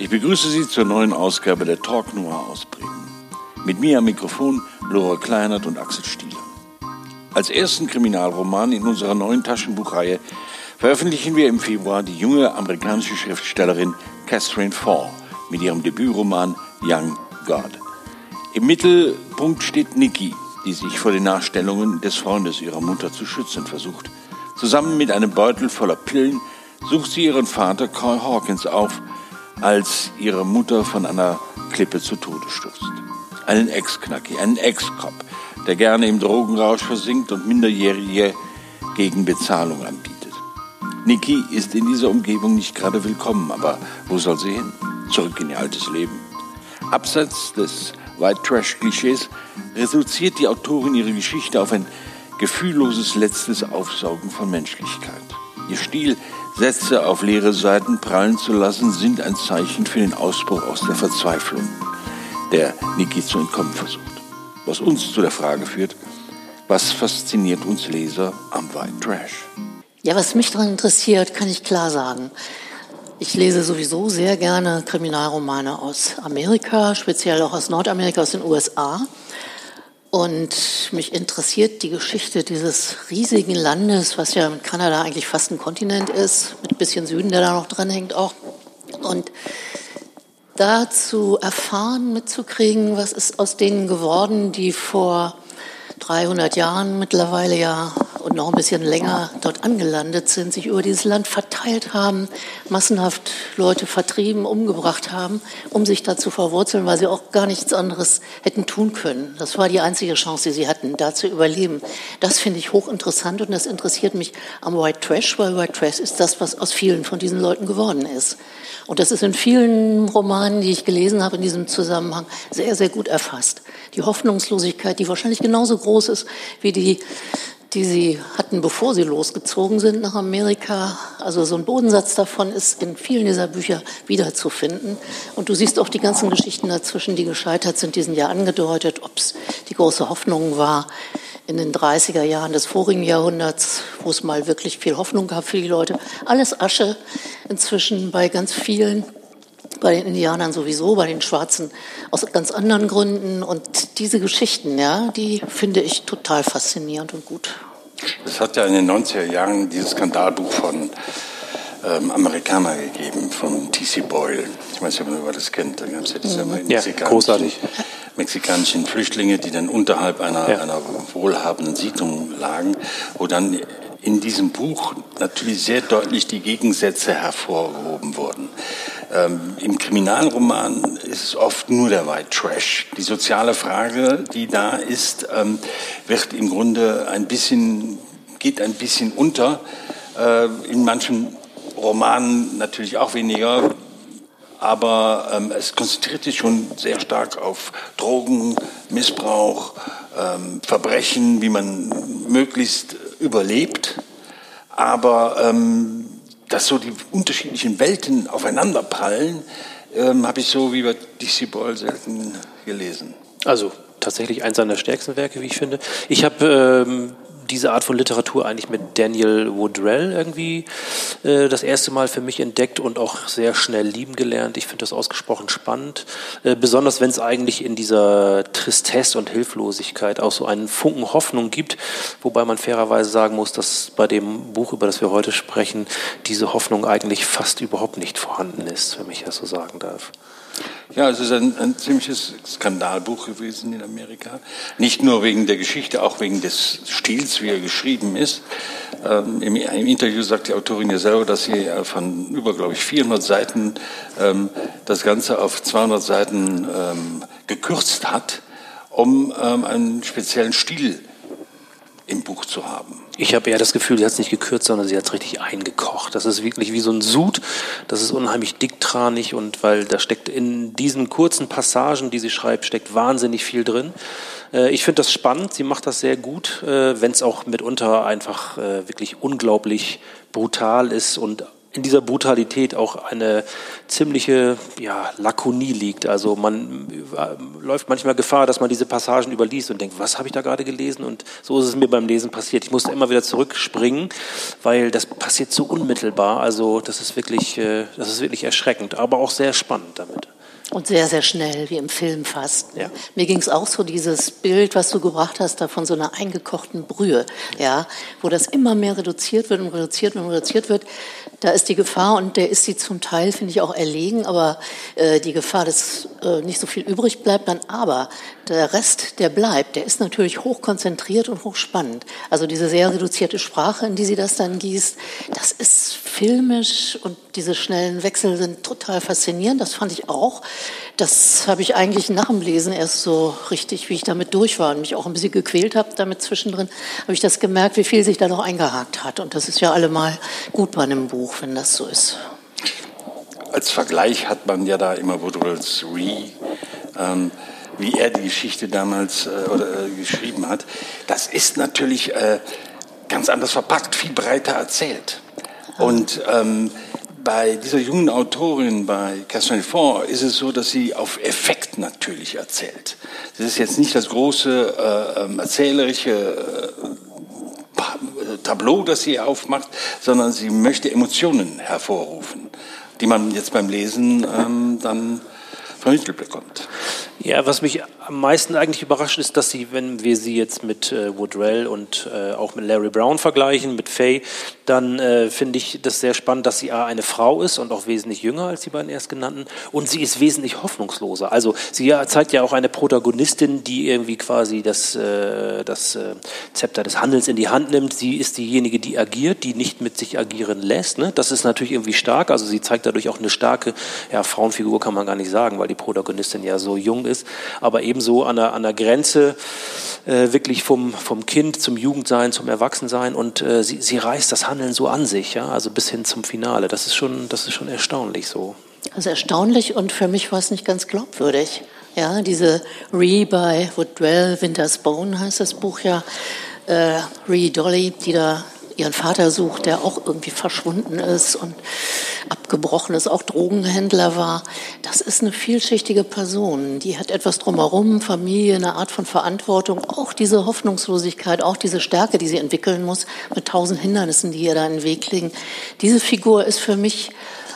Ich begrüße Sie zur neuen Ausgabe der Talk Noir aus Bremen. Mit mir am Mikrofon Laura Kleinert und Axel Stieler. Als ersten Kriminalroman in unserer neuen Taschenbuchreihe veröffentlichen wir im Februar die junge amerikanische Schriftstellerin Catherine Fall mit ihrem Debütroman Young God. Im Mittelpunkt steht Nikki, die sich vor den Nachstellungen des Freundes ihrer Mutter zu schützen versucht. Zusammen mit einem Beutel voller Pillen sucht sie ihren Vater Carl Hawkins auf, als ihre Mutter von einer Klippe zu Tode stürzt. Einen Ex-Knacki, einen Ex-Cop, der gerne im Drogenrausch versinkt und Minderjährige gegen Bezahlung anbietet. Niki ist in dieser Umgebung nicht gerade willkommen, aber wo soll sie hin? Zurück in ihr altes Leben. Abseits des White Trash-Klischees reduziert die Autorin ihre Geschichte auf ein gefühlloses letztes Aufsaugen von Menschlichkeit. Stil, Sätze auf leere Seiten prallen zu lassen, sind ein Zeichen für den Ausbruch aus der Verzweiflung, der Niki zu entkommen versucht. Was uns zu der Frage führt, was fasziniert uns Leser am White Trash? Ja, was mich daran interessiert, kann ich klar sagen. Ich lese sowieso sehr gerne Kriminalromane aus Amerika, speziell auch aus Nordamerika, aus den USA. Und mich interessiert die Geschichte dieses riesigen Landes, was ja mit Kanada eigentlich fast ein Kontinent ist, mit ein bisschen Süden, der da noch dran hängt auch. Und da zu erfahren, mitzukriegen, was ist aus denen geworden, die vor 300 Jahren mittlerweile ja und noch ein bisschen länger dort angelandet sind, sich über dieses Land verteilt haben, massenhaft Leute vertrieben, umgebracht haben, um sich da zu verwurzeln, weil sie auch gar nichts anderes hätten tun können. Das war die einzige Chance, die sie hatten, da zu überleben. Das finde ich hochinteressant und das interessiert mich am White Trash, weil White Trash ist das, was aus vielen von diesen Leuten geworden ist. Und das ist in vielen Romanen, die ich gelesen habe in diesem Zusammenhang, sehr, sehr gut erfasst. Die Hoffnungslosigkeit, die wahrscheinlich genauso groß ist wie die die sie hatten, bevor sie losgezogen sind nach Amerika. Also so ein Bodensatz davon ist in vielen dieser Bücher wiederzufinden. Und du siehst auch die ganzen Geschichten dazwischen, die gescheitert sind, die sind ja angedeutet, ob es die große Hoffnung war in den 30er Jahren des vorigen Jahrhunderts, wo es mal wirklich viel Hoffnung gab für die Leute. Alles Asche inzwischen bei ganz vielen bei den Indianern sowieso, bei den Schwarzen aus ganz anderen Gründen. Und diese Geschichten, ja, die finde ich total faszinierend und gut. Es hat ja in den 90er Jahren dieses Skandalbuch von ähm, Amerikaner gegeben, von T.C. Boyle. Ich weiß nicht, ob man das kennt. Da gab es ja diese mhm. ja, großartig. mexikanischen Flüchtlinge, die dann unterhalb einer, ja. einer wohlhabenden Siedlung lagen, wo dann in diesem Buch natürlich sehr deutlich die Gegensätze hervorgehoben wurden. Ähm, Im Kriminalroman ist es oft nur der White Trash. Die soziale Frage, die da ist, ähm, wird im Grunde ein bisschen, geht ein bisschen unter. Äh, in manchen Romanen natürlich auch weniger, aber ähm, es konzentriert sich schon sehr stark auf Drogen, Missbrauch, ähm, Verbrechen, wie man möglichst überlebt. Aber ähm, dass so die unterschiedlichen Welten aufeinanderprallen, ähm, habe ich so wie bei DC Boyle selten gelesen. Also tatsächlich eins seiner stärksten Werke, wie ich finde. Ich habe ähm, diese Art von Literatur eigentlich mit Daniel Woodrell irgendwie äh, das erste Mal für mich entdeckt und auch sehr schnell lieben gelernt. Ich finde das ausgesprochen spannend, äh, besonders wenn es eigentlich in dieser Tristesse und Hilflosigkeit auch so einen Funken Hoffnung gibt, wobei man fairerweise sagen muss, dass bei dem Buch, über das wir heute sprechen, diese Hoffnung eigentlich fast überhaupt nicht vorhanden ist, wenn ich das so sagen darf. Ja, es ist ein, ein, ziemliches Skandalbuch gewesen in Amerika. Nicht nur wegen der Geschichte, auch wegen des Stils, wie er geschrieben ist. Ähm, im, im, Interview sagt die Autorin ja selber, dass sie äh, von über, glaube ich, 400 Seiten ähm, das Ganze auf 200 Seiten ähm, gekürzt hat, um ähm, einen speziellen Stil im Buch zu haben. Ich habe eher das Gefühl, sie hat es nicht gekürzt, sondern sie hat es richtig eingekocht. Das ist wirklich wie so ein Sud. Das ist unheimlich dicktranig und weil da steckt in diesen kurzen Passagen, die sie schreibt, steckt wahnsinnig viel drin. Äh, ich finde das spannend. Sie macht das sehr gut, äh, wenn es auch mitunter einfach äh, wirklich unglaublich brutal ist und in dieser Brutalität auch eine ziemliche ja, Lakonie liegt. Also man äh, läuft manchmal Gefahr, dass man diese Passagen überliest und denkt, was habe ich da gerade gelesen? Und so ist es mir beim Lesen passiert. Ich musste immer wieder zurückspringen, weil das passiert so unmittelbar. Also das ist wirklich, äh, das ist wirklich erschreckend, aber auch sehr spannend damit. Und sehr, sehr schnell, wie im Film fast. Ja. Mir ging es auch so, dieses Bild, was du gebracht hast, da von so einer eingekochten Brühe, ja, wo das immer mehr reduziert wird und reduziert und reduziert wird. Da ist die Gefahr, und der ist sie zum Teil, finde ich, auch erlegen, aber äh, die Gefahr, dass äh, nicht so viel übrig bleibt dann. Aber der Rest, der bleibt, der ist natürlich hochkonzentriert und hochspannend. Also diese sehr reduzierte Sprache, in die sie das dann gießt, das ist filmisch und diese schnellen Wechsel sind total faszinierend. Das fand ich auch. Das habe ich eigentlich nach dem Lesen erst so richtig, wie ich damit durch war und mich auch ein bisschen gequält habe damit zwischendrin, habe ich das gemerkt, wie viel sich da noch eingehakt hat. Und das ist ja allemal gut bei einem Buch, wenn das so ist. Als Vergleich hat man ja da immer Woodwells Re, ähm, wie er die Geschichte damals äh, oder, äh, geschrieben hat. Das ist natürlich äh, ganz anders verpackt, viel breiter erzählt. Und ähm, bei dieser jungen Autorin, bei Catherine Ford, ist es so, dass sie auf Effekt natürlich erzählt. Das ist jetzt nicht das große äh, ähm, erzählerische äh, Tableau, das sie aufmacht, sondern sie möchte Emotionen hervorrufen, die man jetzt beim Lesen ähm, dann vermittelt bekommt. Ja, was mich am meisten eigentlich überrascht ist, dass sie, wenn wir sie jetzt mit äh, Woodrell und äh, auch mit Larry Brown vergleichen, mit Faye, dann äh, finde ich das sehr spannend, dass sie A, eine Frau ist und auch wesentlich jünger als die beiden erstgenannten und sie ist wesentlich hoffnungsloser. Also sie zeigt ja auch eine Protagonistin, die irgendwie quasi das, äh, das äh, Zepter des Handels in die Hand nimmt. Sie ist diejenige, die agiert, die nicht mit sich agieren lässt. Ne? Das ist natürlich irgendwie stark. Also sie zeigt dadurch auch eine starke ja, Frauenfigur, kann man gar nicht sagen, weil die Protagonistin ja so jung ist, aber ebenso an der, an der Grenze äh, wirklich vom, vom Kind zum Jugendsein, zum Erwachsensein und äh, sie, sie reißt das Handeln so an sich, ja, also bis hin zum Finale. Das ist schon, das ist schon erstaunlich so. Also erstaunlich und für mich war es nicht ganz glaubwürdig. Ja, diese Re by Woodwell, Winter's Bone heißt das Buch ja, äh, Re Dolly, die da ihren Vater sucht, der auch irgendwie verschwunden ist und abgebrochen ist, auch Drogenhändler war. Das ist eine vielschichtige Person. Die hat etwas drumherum, Familie, eine Art von Verantwortung, auch diese Hoffnungslosigkeit, auch diese Stärke, die sie entwickeln muss, mit tausend Hindernissen, die ihr da in den Weg liegen. Diese Figur ist für mich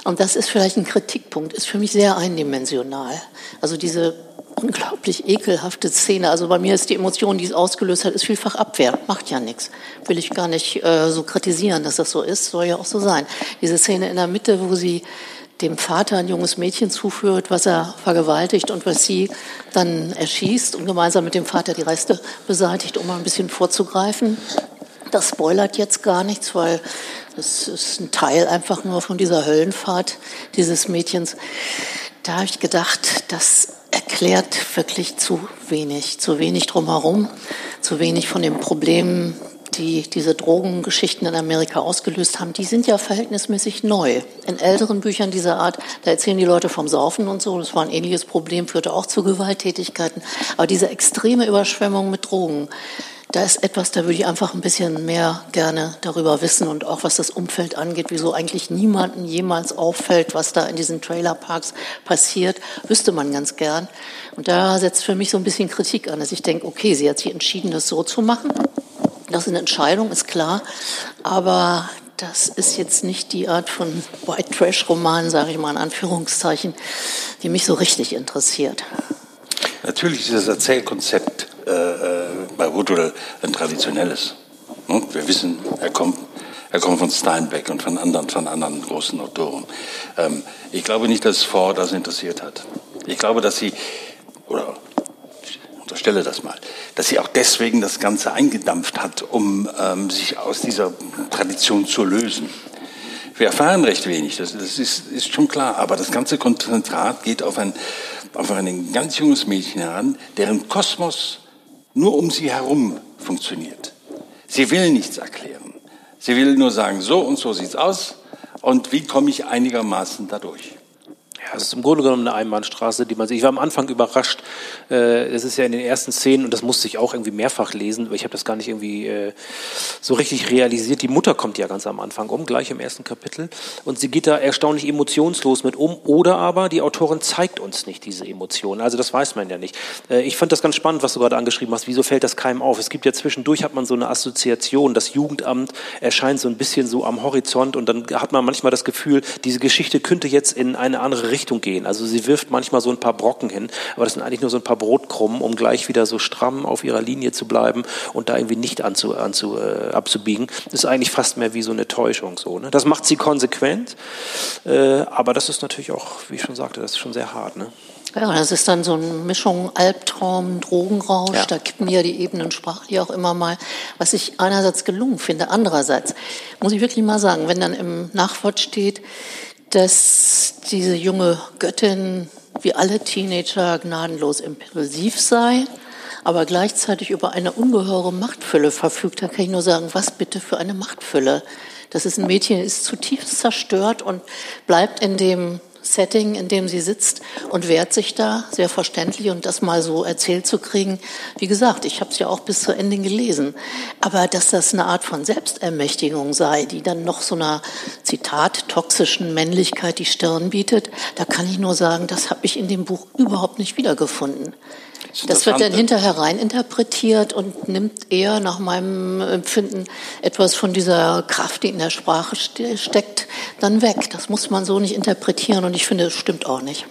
und das ist vielleicht ein Kritikpunkt, ist für mich sehr eindimensional. Also diese unglaublich ekelhafte Szene. Also bei mir ist die Emotion, die es ausgelöst hat, ist vielfach Abwehr. Macht ja nichts. Will ich gar nicht äh, so kritisieren, dass das so ist. Soll ja auch so sein. Diese Szene in der Mitte, wo sie dem Vater ein junges Mädchen zuführt, was er vergewaltigt und was sie dann erschießt und gemeinsam mit dem Vater die Reste beseitigt, um mal ein bisschen vorzugreifen. Das spoilert jetzt gar nichts, weil das ist ein Teil einfach nur von dieser Höllenfahrt dieses Mädchens. Da habe ich gedacht, das erklärt wirklich zu wenig, zu wenig drumherum, zu wenig von den Problemen, die diese Drogengeschichten in Amerika ausgelöst haben, die sind ja verhältnismäßig neu. In älteren Büchern dieser Art, da erzählen die Leute vom Saufen und so, das war ein ähnliches Problem, führte auch zu Gewalttätigkeiten. Aber diese extreme Überschwemmung mit Drogen, da ist etwas, da würde ich einfach ein bisschen mehr gerne darüber wissen und auch was das Umfeld angeht, wieso eigentlich niemanden jemals auffällt, was da in diesen Trailerparks passiert, wüsste man ganz gern. Und da setzt für mich so ein bisschen Kritik an, dass ich denke, okay, sie hat sich entschieden, das so zu machen. Das ist eine Entscheidung, ist klar. Aber das ist jetzt nicht die Art von White Trash Roman, sage ich mal in Anführungszeichen, die mich so richtig interessiert. Natürlich ist das Erzählkonzept äh, äh, bei Woodwell ein traditionelles. Ne? Wir wissen, er kommt, er kommt von Steinbeck und von anderen, von anderen großen Autoren. Ähm, ich glaube nicht, dass Ford das interessiert hat. Ich glaube, dass sie, oder unterstelle das mal, dass sie auch deswegen das Ganze eingedampft hat, um ähm, sich aus dieser Tradition zu lösen. Wir erfahren recht wenig, das, das ist, ist, schon klar, aber das ganze Konzentrat geht auf ein, auf ein ganz junges Mädchen heran, deren Kosmos nur um sie herum funktioniert. Sie will nichts erklären. Sie will nur sagen, so und so sieht's aus und wie komme ich einigermaßen dadurch. Es ist im Grunde genommen eine Einbahnstraße, die man sieht. Ich war am Anfang überrascht. Äh, es ist ja in den ersten Szenen, und das musste ich auch irgendwie mehrfach lesen, weil ich habe das gar nicht irgendwie äh, so richtig realisiert. Die Mutter kommt ja ganz am Anfang um, gleich im ersten Kapitel. Und sie geht da erstaunlich emotionslos mit um. Oder aber die Autorin zeigt uns nicht diese Emotionen. Also das weiß man ja nicht. Äh, ich fand das ganz spannend, was du gerade angeschrieben hast. Wieso fällt das keinem auf? Es gibt ja zwischendurch, hat man so eine Assoziation. Das Jugendamt erscheint so ein bisschen so am Horizont und dann hat man manchmal das Gefühl, diese Geschichte könnte jetzt in eine andere Richtung gehen. Also sie wirft manchmal so ein paar Brocken hin, aber das sind eigentlich nur so ein paar Brotkrumen, um gleich wieder so stramm auf ihrer Linie zu bleiben und da irgendwie nicht anzu, anzu, äh, abzubiegen. Das ist eigentlich fast mehr wie so eine Täuschung. So, ne? Das macht sie konsequent, äh, aber das ist natürlich auch, wie ich schon sagte, das ist schon sehr hart. Ne? Ja, das ist dann so eine Mischung Albtraum, Drogenrausch, ja. da kippen ja die Ebenen sprachlich auch immer mal, was ich einerseits gelungen finde. Andererseits muss ich wirklich mal sagen, wenn dann im Nachwort steht, dass diese junge Göttin wie alle Teenager gnadenlos impulsiv sei, aber gleichzeitig über eine ungeheure Machtfülle verfügt, dann kann ich nur sagen, was bitte für eine Machtfülle. Das ist ein Mädchen, ist zutiefst zerstört und bleibt in dem Setting, in dem sie sitzt und wehrt sich da, sehr verständlich und das mal so erzählt zu kriegen. Wie gesagt, ich habe es ja auch bis zu Ende gelesen. Aber dass das eine Art von Selbstermächtigung sei, die dann noch so einer, Zitat, toxischen Männlichkeit die Stirn bietet, da kann ich nur sagen, das habe ich in dem Buch überhaupt nicht wiedergefunden. Das wird dann hinterher rein interpretiert und nimmt eher nach meinem Empfinden etwas von dieser Kraft, die in der Sprache steckt, dann weg. Das muss man so nicht interpretieren und ich finde, es stimmt auch nicht.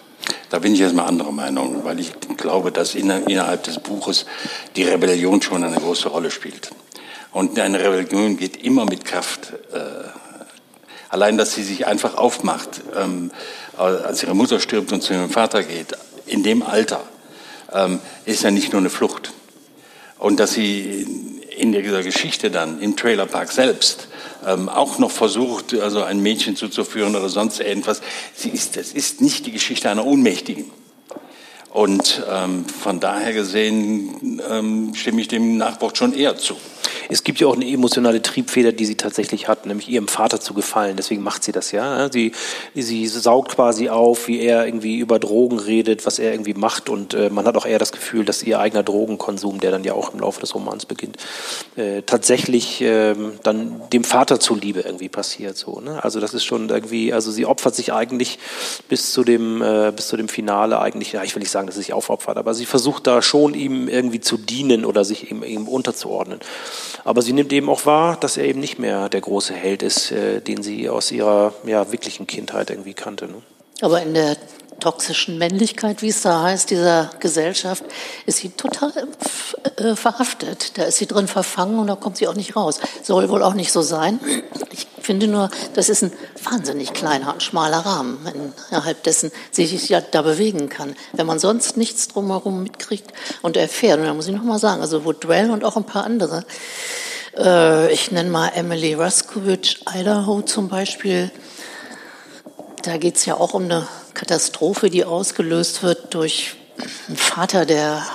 Da bin ich erstmal anderer Meinung, weil ich glaube, dass innerhalb des Buches die Rebellion schon eine große Rolle spielt. Und eine Rebellion geht immer mit Kraft. Äh, allein, dass sie sich einfach aufmacht, ähm, als ihre Mutter stirbt und zu ihrem Vater geht, in dem Alter, ähm, ist ja nicht nur eine Flucht. Und dass sie in dieser Geschichte dann im Trailerpark selbst ähm, auch noch versucht, also ein Mädchen zuzuführen oder sonst irgendwas, sie ist, das ist nicht die Geschichte einer Ohnmächtigen. Und ähm, von daher gesehen ähm, stimme ich dem Nachwort schon eher zu. Es gibt ja auch eine emotionale Triebfeder, die sie tatsächlich hat, nämlich ihrem Vater zu gefallen. Deswegen macht sie das ja. Sie, sie saugt quasi auf, wie er irgendwie über Drogen redet, was er irgendwie macht. Und äh, man hat auch eher das Gefühl, dass ihr eigener Drogenkonsum, der dann ja auch im Laufe des Romans beginnt, äh, tatsächlich äh, dann dem Vater zuliebe irgendwie passiert. So, ne? Also das ist schon irgendwie, also sie opfert sich eigentlich bis zu dem, äh, bis zu dem Finale eigentlich, ja, ich will nicht sagen, dass sie sich aufopfert, aber sie versucht da schon ihm irgendwie zu dienen oder sich ihm, ihm unterzuordnen. Aber sie nimmt eben auch wahr, dass er eben nicht mehr der große Held ist, äh, den sie aus ihrer ja, wirklichen Kindheit irgendwie kannte. Ne? Aber in der toxischen Männlichkeit, wie es da heißt, dieser Gesellschaft, ist sie total äh, verhaftet. Da ist sie drin verfangen und da kommt sie auch nicht raus. Soll wohl auch nicht so sein. Ich finde nur, das ist ein wahnsinnig kleiner und schmaler Rahmen, innerhalb dessen sich ja da bewegen kann. Wenn man sonst nichts drumherum mitkriegt und erfährt, und da muss ich nochmal sagen, also Woodwell und auch ein paar andere, äh, ich nenne mal Emily Ruskowitsch, Idaho zum Beispiel, da geht es ja auch um eine Katastrophe, die ausgelöst wird durch einen Vater, der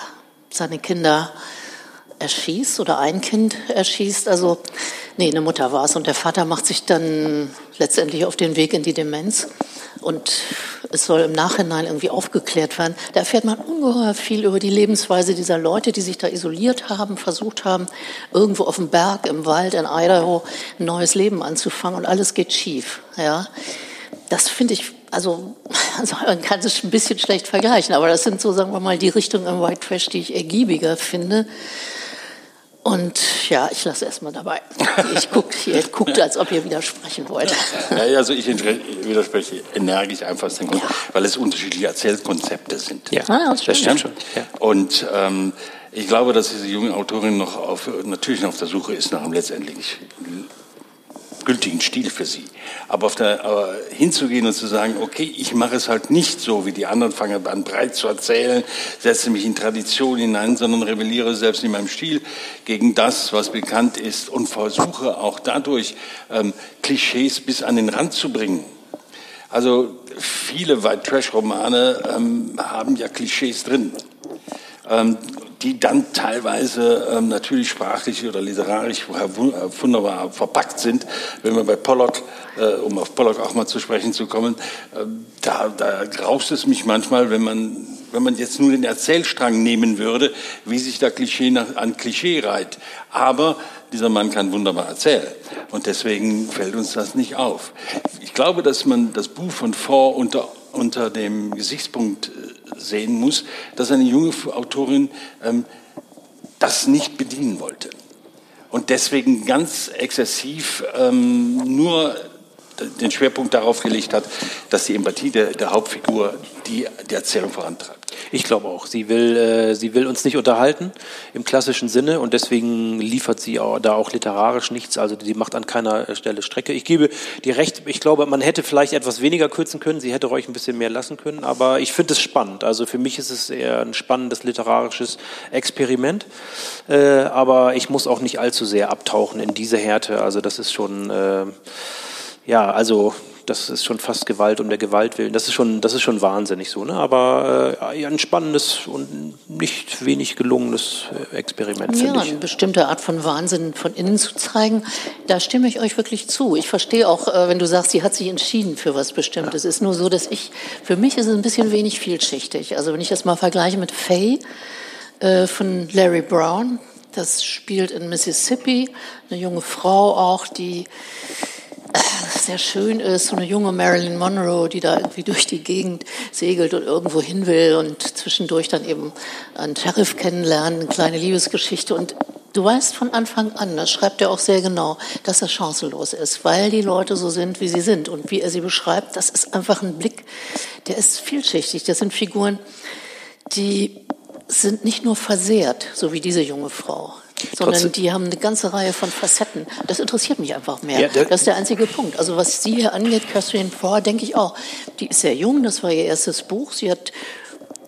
seine Kinder erschießt oder ein Kind erschießt. Also, nee, eine Mutter war es. Und der Vater macht sich dann letztendlich auf den Weg in die Demenz. Und es soll im Nachhinein irgendwie aufgeklärt werden. Da erfährt man ungeheuer viel über die Lebensweise dieser Leute, die sich da isoliert haben, versucht haben, irgendwo auf dem Berg, im Wald, in Idaho ein neues Leben anzufangen und alles geht schief. Ja, das finde ich also, also man kann es ein bisschen schlecht vergleichen, aber das sind so, sagen wir mal, die Richtungen im White Trash, die ich ergiebiger finde. Und ja, ich lasse erstmal dabei. Ich guck, ihr guckt, als ob ihr widersprechen wollt. Ja, also ich widerspreche energisch einfach, ja. weil es unterschiedliche Erzählkonzepte sind. Ja, ah, das, das stimmt schon. Ja. Und ähm, ich glaube, dass diese junge Autorin noch auf, natürlich noch auf der Suche ist nach einem letztendlich gültigen Stil für sie. Aber, auf der, aber hinzugehen und zu sagen, okay, ich mache es halt nicht so, wie die anderen, fange an breit zu erzählen, setze mich in Tradition hinein, sondern rebelliere selbst in meinem Stil gegen das, was bekannt ist und versuche auch dadurch ähm, Klischees bis an den Rand zu bringen. Also viele White Trash Romane ähm, haben ja Klischees drin. Ähm, die dann teilweise ähm, natürlich sprachlich oder literarisch wunderbar verpackt sind. Wenn wir bei Pollock äh, um auf Pollock auch mal zu sprechen zu kommen, äh, da, da graust es mich manchmal, wenn man, wenn man jetzt nur den Erzählstrang nehmen würde, wie sich da Klischee nach, an Klischee reiht. Aber dieser Mann kann wunderbar erzählen. Und deswegen fällt uns das nicht auf. Ich glaube, dass man das Buch von Ford unter, unter dem Gesichtspunkt äh, sehen muss, dass eine junge Autorin ähm, das nicht bedienen wollte. Und deswegen ganz exzessiv ähm, nur den Schwerpunkt darauf gelegt hat, dass die Empathie der, der Hauptfigur die, die Erzählung vorantreibt. Ich glaube auch. Sie will, äh, sie will uns nicht unterhalten im klassischen Sinne und deswegen liefert sie auch, da auch literarisch nichts. Also die macht an keiner Stelle Strecke. Ich gebe dir recht. Ich glaube, man hätte vielleicht etwas weniger kürzen können. Sie hätte euch ein bisschen mehr lassen können. Aber ich finde es spannend. Also für mich ist es eher ein spannendes literarisches Experiment. Äh, aber ich muss auch nicht allzu sehr abtauchen in diese Härte. Also das ist schon, äh, ja, also das ist schon fast Gewalt um der Gewalt willen. Das ist schon, das ist schon wahnsinnig so. Ne? Aber äh, ein spannendes und nicht wenig gelungenes äh, Experiment, ja, finde ich. eine bestimmte Art von Wahnsinn von innen zu zeigen, da stimme ich euch wirklich zu. Ich verstehe auch, äh, wenn du sagst, sie hat sich entschieden für was Bestimmtes. Es ist nur so, dass ich, für mich ist es ein bisschen wenig vielschichtig. Also wenn ich das mal vergleiche mit Faye äh, von Larry Brown, das spielt in Mississippi, eine junge Frau auch, die sehr schön ist, so eine junge Marilyn Monroe, die da irgendwie durch die Gegend segelt und irgendwo hin will und zwischendurch dann eben einen Sheriff kennenlernen, eine kleine Liebesgeschichte und Du weißt von Anfang an, das schreibt er auch sehr genau, dass er chancenlos ist, weil die Leute so sind, wie sie sind. Und wie er sie beschreibt, das ist einfach ein Blick, der ist vielschichtig. Das sind Figuren, die sind nicht nur versehrt, so wie diese junge Frau sondern Trotzdem. die haben eine ganze Reihe von Facetten. Das interessiert mich einfach mehr. Ja, das ist der einzige Punkt. Also was sie hier angeht, Catherine Ford, denke ich auch, die ist sehr jung, das war ihr erstes Buch. Sie hat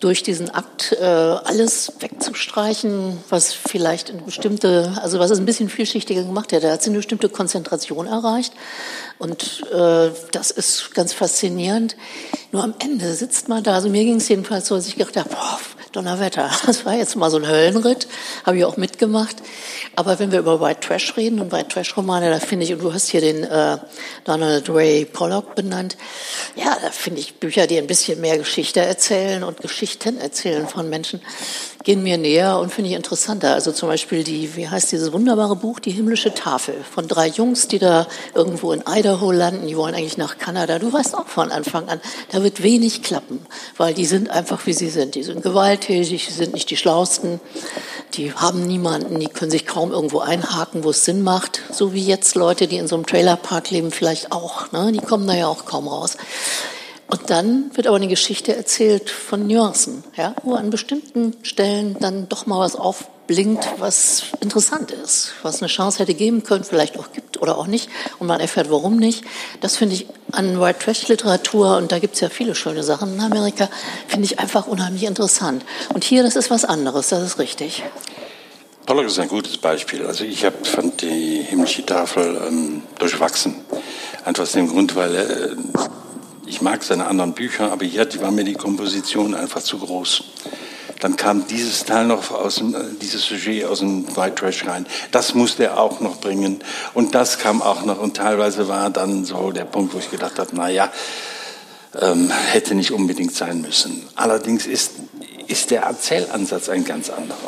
durch diesen Akt äh, alles wegzustreichen, was vielleicht in bestimmte, also was es ein bisschen vielschichtiger gemacht. Da hat sie eine bestimmte Konzentration erreicht und äh, das ist ganz faszinierend. Nur am Ende sitzt man da, also mir ging es jedenfalls so, dass ich gedacht habe, boah, Donnerwetter, das war jetzt mal so ein Höllenritt, habe ich auch mitgemacht. Aber wenn wir über White Trash reden und White Trash Romane, da finde ich, und du hast hier den äh, Donald Ray Pollock benannt, ja, da finde ich Bücher, die ein bisschen mehr Geschichte erzählen und Geschichten erzählen von Menschen, gehen mir näher und finde ich interessanter. Also zum Beispiel die, wie heißt dieses wunderbare Buch, Die himmlische Tafel, von drei Jungs, die da irgendwo in Idaho landen, die wollen eigentlich nach Kanada. Du weißt auch von Anfang an, da wird wenig klappen, weil die sind einfach, wie sie sind. Die sind gewalttätig, die sind nicht die Schlausten, die haben niemanden, die können sich kaum irgendwo einhaken, wo es Sinn macht. So wie jetzt Leute, die in so einem Trailerpark leben, vielleicht auch. Ne? Die kommen da ja auch kaum raus. Und dann wird aber eine Geschichte erzählt von Nuancen, ja, wo an bestimmten Stellen dann doch mal was aufblinkt, was interessant ist, was eine Chance hätte geben können, vielleicht auch gibt oder auch nicht. Und man erfährt, warum nicht. Das finde ich an White Trash Literatur, und da gibt es ja viele schöne Sachen in Amerika, finde ich einfach unheimlich interessant. Und hier, das ist was anderes, das ist richtig. Pollock ist ein gutes Beispiel. Also ich hab, fand die himmlische Tafel ähm, durchwachsen. Einfach aus dem Grund, weil äh, ich mag seine anderen Bücher, aber hier war mir die Komposition einfach zu groß. Dann kam dieses Teil noch aus dem, äh, dieses Sujet aus dem White Trash rein. Das musste er auch noch bringen. Und das kam auch noch. Und teilweise war dann so der Punkt, wo ich gedacht habe, na ja, ähm, hätte nicht unbedingt sein müssen. Allerdings ist, ist der Erzählansatz ein ganz anderer.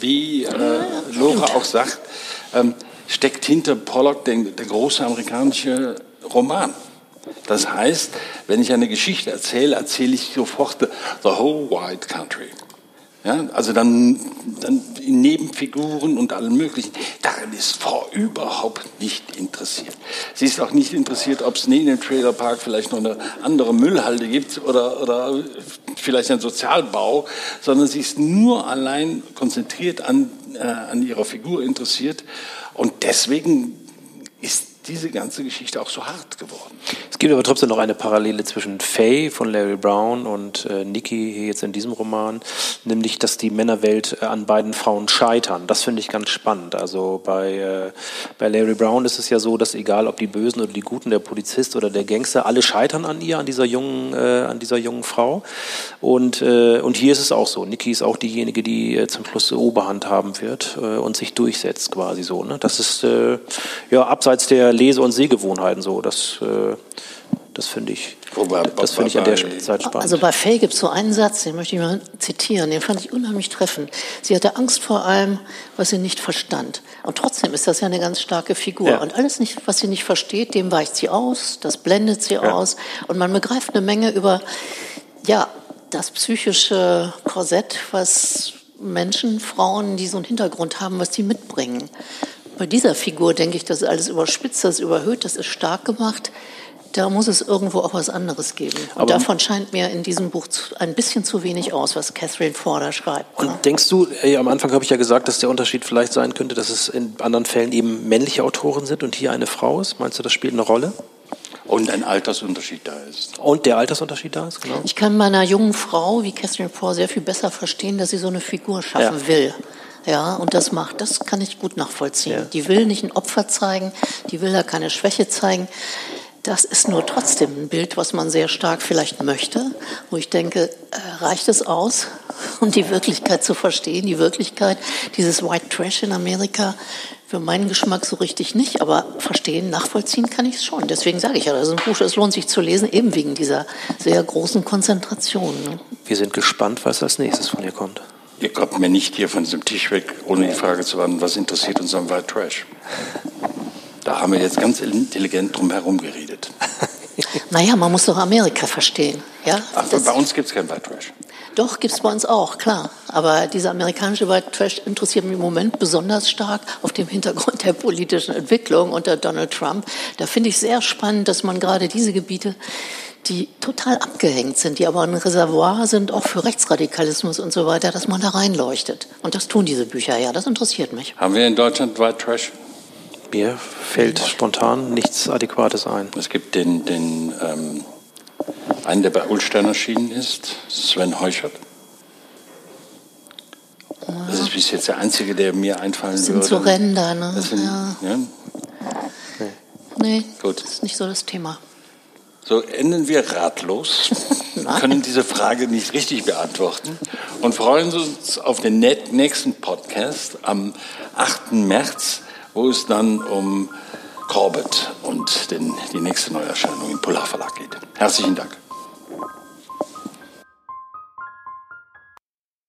Wie äh, Lora auch sagt, ähm, steckt hinter Pollock der, der große amerikanische Roman. Das heißt, wenn ich eine Geschichte erzähle, erzähle ich sofort the, the whole white country. Ja, also dann, dann Nebenfiguren und allem Möglichen. Daran ist Frau überhaupt nicht interessiert. Sie ist auch nicht interessiert, ob es neben dem Trailerpark vielleicht noch eine andere Müllhalde gibt oder, oder vielleicht ein Sozialbau, sondern sie ist nur allein konzentriert an, äh, an ihrer Figur interessiert. Und deswegen ist diese ganze Geschichte auch so hart geworden. Es gibt aber trotzdem noch eine Parallele zwischen Faye von Larry Brown und äh, Nikki hier jetzt in diesem Roman, nämlich, dass die Männerwelt äh, an beiden Frauen scheitern. Das finde ich ganz spannend. Also bei, äh, bei Larry Brown ist es ja so, dass egal ob die Bösen oder die Guten, der Polizist oder der Gangster, alle scheitern an ihr, an dieser jungen, äh, an dieser jungen Frau. Und, äh, und hier ist es auch so. Nikki ist auch diejenige, die äh, zum Schluss die Oberhand haben wird äh, und sich durchsetzt quasi so. Ne? Das ist äh, ja abseits der Lese- und Sehgewohnheiten so. Das äh, das finde ich, das finde ich an der Zeit spannend. Also bei Faye gibt es so einen Satz, den möchte ich mal zitieren, den fand ich unheimlich treffend. Sie hatte Angst vor allem, was sie nicht verstand. Und trotzdem ist das ja eine ganz starke Figur. Ja. Und alles, nicht, was sie nicht versteht, dem weicht sie aus, das blendet sie ja. aus. Und man begreift eine Menge über, ja, das psychische Korsett, was Menschen, Frauen, die so einen Hintergrund haben, was die mitbringen. Bei dieser Figur denke ich, das ist alles überspitzt, das ist überhöht, das ist stark gemacht da muss es irgendwo auch was anderes geben. Und Aber davon scheint mir in diesem Buch ein bisschen zu wenig aus, was Catherine Forder schreibt. Und ne? denkst du, ey, am Anfang habe ich ja gesagt, dass der Unterschied vielleicht sein könnte, dass es in anderen Fällen eben männliche Autoren sind und hier eine Frau ist? Meinst du, das spielt eine Rolle? Und ein Altersunterschied da ist. Und der Altersunterschied da ist, genau. Ich kann meiner jungen Frau wie Catherine Ford sehr viel besser verstehen, dass sie so eine Figur schaffen ja. will. Ja, und das macht, das kann ich gut nachvollziehen. Ja. Die will nicht ein Opfer zeigen, die will da keine Schwäche zeigen. Das ist nur trotzdem ein Bild, was man sehr stark vielleicht möchte, wo ich denke, äh, reicht es aus, um die Wirklichkeit zu verstehen, die Wirklichkeit dieses White Trash in Amerika? Für meinen Geschmack so richtig nicht, aber verstehen, nachvollziehen kann ich es schon. Deswegen sage ich ja, das ist ein Buch, das lohnt sich zu lesen, eben wegen dieser sehr großen Konzentration. Ne? Wir sind gespannt, was als nächstes von ihr kommt. Ihr kommt mir nicht hier von diesem Tisch weg, ohne die Frage zu beantworten, was interessiert uns am White Trash? Da haben wir jetzt ganz intelligent drum herum geredet. naja, man muss doch Amerika verstehen. Ja? Ach, bei uns gibt es kein White Trash. Doch, gibt es bei uns auch, klar. Aber dieser amerikanische White Trash interessiert mich im Moment besonders stark auf dem Hintergrund der politischen Entwicklung unter Donald Trump. Da finde ich sehr spannend, dass man gerade diese Gebiete, die total abgehängt sind, die aber ein Reservoir sind, auch für Rechtsradikalismus und so weiter, dass man da reinleuchtet. Und das tun diese Bücher ja, das interessiert mich. Haben wir in Deutschland White Trash? Mir fällt spontan nichts Adäquates ein. Es gibt den, den ähm, einen, der bei Ulstein erschienen ist, Sven Heuchert. Das ist bis jetzt der einzige, der mir einfallen das sind würde. so Ränder, ne? Das sind, ja. ja? Nee. nee, Gut. das ist nicht so das Thema. So enden wir ratlos, können diese Frage nicht richtig beantworten und freuen uns auf den nächsten Podcast am 8. März wo es dann um Corbett und den, die nächste Neuerscheinung im Polar Verlag geht. Herzlichen Dank.